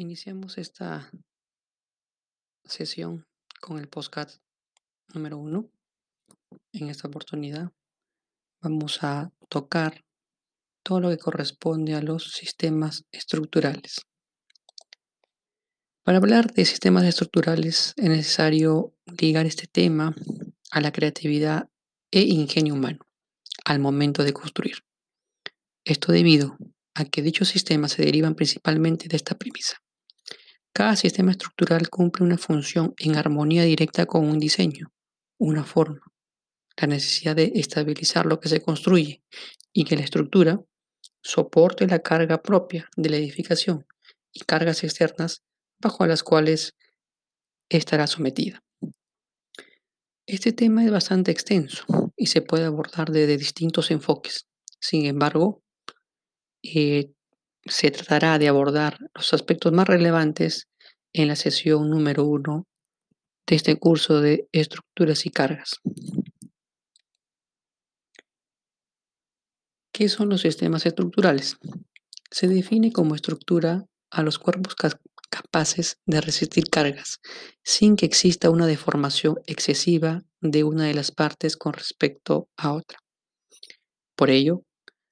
Iniciamos esta sesión con el podcast número uno. En esta oportunidad vamos a tocar todo lo que corresponde a los sistemas estructurales. Para hablar de sistemas estructurales es necesario ligar este tema a la creatividad e ingenio humano al momento de construir. Esto debido a que dichos sistemas se derivan principalmente de esta premisa. Cada sistema estructural cumple una función en armonía directa con un diseño, una forma, la necesidad de estabilizar lo que se construye y que la estructura soporte la carga propia de la edificación y cargas externas bajo las cuales estará sometida. Este tema es bastante extenso y se puede abordar desde distintos enfoques. Sin embargo, eh, se tratará de abordar los aspectos más relevantes en la sesión número uno de este curso de estructuras y cargas. ¿Qué son los sistemas estructurales? Se define como estructura a los cuerpos capaces de resistir cargas sin que exista una deformación excesiva de una de las partes con respecto a otra. Por ello,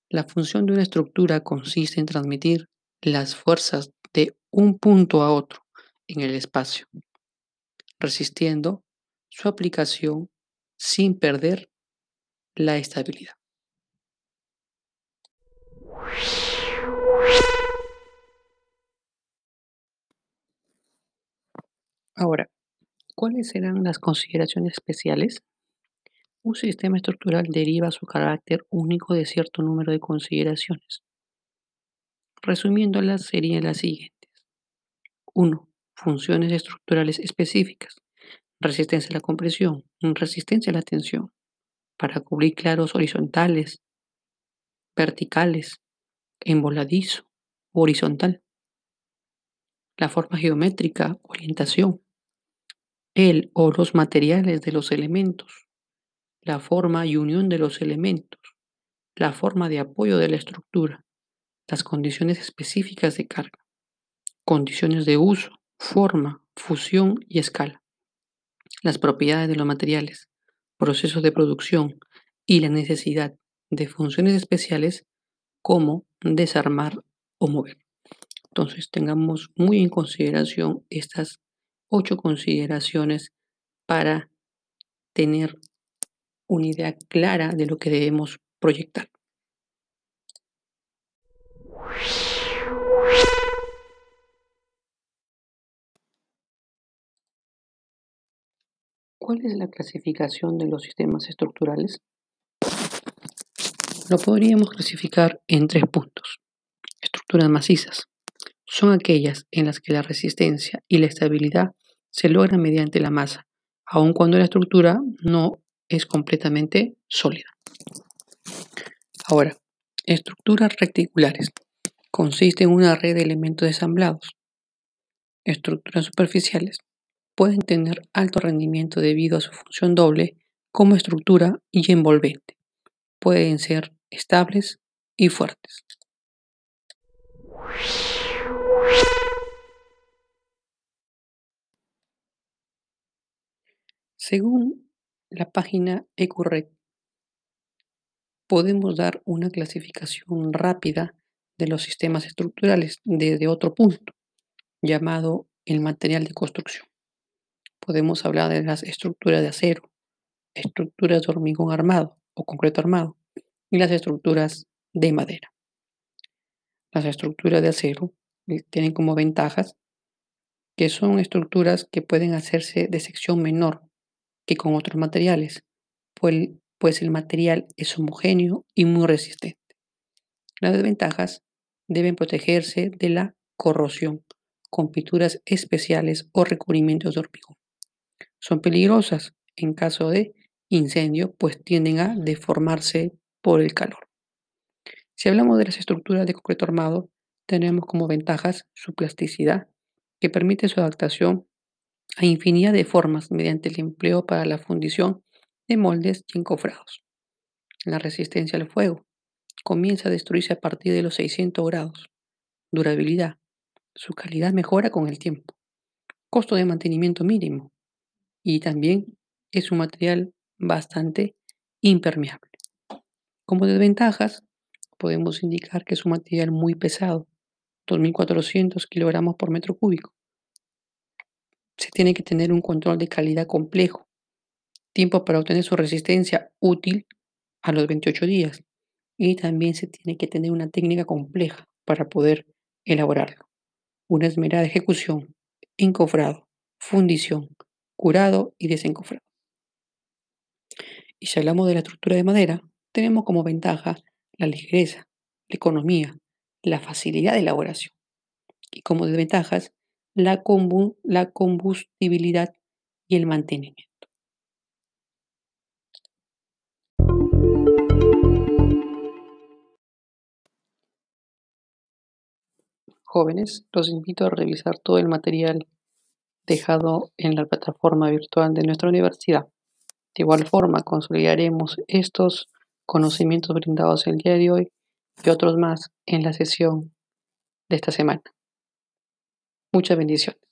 la función de una estructura consiste en transmitir las fuerzas de un punto a otro en el espacio, resistiendo su aplicación sin perder la estabilidad. Ahora, ¿cuáles serán las consideraciones especiales? Un sistema estructural deriva su carácter único de cierto número de consideraciones. Resumiéndolas serían las siguientes. 1. Funciones estructurales específicas. Resistencia a la compresión, resistencia a la tensión, para cubrir claros horizontales, verticales, en voladizo, horizontal. La forma geométrica, orientación. El o los materiales de los elementos la forma y unión de los elementos, la forma de apoyo de la estructura, las condiciones específicas de carga, condiciones de uso, forma, fusión y escala, las propiedades de los materiales, procesos de producción y la necesidad de funciones especiales como desarmar o mover. Entonces tengamos muy en consideración estas ocho consideraciones para tener una idea clara de lo que debemos proyectar. ¿Cuál es la clasificación de los sistemas estructurales? Lo podríamos clasificar en tres puntos. Estructuras macizas. Son aquellas en las que la resistencia y la estabilidad se logran mediante la masa, aun cuando la estructura no es completamente sólida. Ahora, estructuras reticulares. Consiste en una red de elementos ensamblados. Estructuras superficiales. Pueden tener alto rendimiento debido a su función doble como estructura y envolvente. Pueden ser estables y fuertes. Según la página EcuRed podemos dar una clasificación rápida de los sistemas estructurales desde otro punto, llamado el material de construcción. Podemos hablar de las estructuras de acero, estructuras de hormigón armado o concreto armado y las estructuras de madera. Las estructuras de acero eh, tienen como ventajas que son estructuras que pueden hacerse de sección menor que con otros materiales, pues, pues el material es homogéneo y muy resistente. Las desventajas deben protegerse de la corrosión con pinturas especiales o recubrimientos de hormigón. Son peligrosas en caso de incendio, pues tienden a deformarse por el calor. Si hablamos de las estructuras de concreto armado, tenemos como ventajas su plasticidad, que permite su adaptación a infinidad de formas mediante el empleo para la fundición de moldes y encofrados. La resistencia al fuego comienza a destruirse a partir de los 600 grados. Durabilidad. Su calidad mejora con el tiempo. Costo de mantenimiento mínimo. Y también es un material bastante impermeable. Como desventajas, podemos indicar que es un material muy pesado, 2.400 kilogramos por metro cúbico. Se tiene que tener un control de calidad complejo, tiempo para obtener su resistencia útil a los 28 días y también se tiene que tener una técnica compleja para poder elaborarlo. Una esmerada ejecución, encofrado, fundición, curado y desencofrado. Y si hablamos de la estructura de madera, tenemos como ventaja la ligereza, la economía, la facilidad de elaboración. Y como desventajas, la, la combustibilidad y el mantenimiento. Jóvenes, los invito a revisar todo el material dejado en la plataforma virtual de nuestra universidad. De igual forma, consolidaremos estos conocimientos brindados el día de hoy y otros más en la sesión de esta semana. Muchas bendiciones.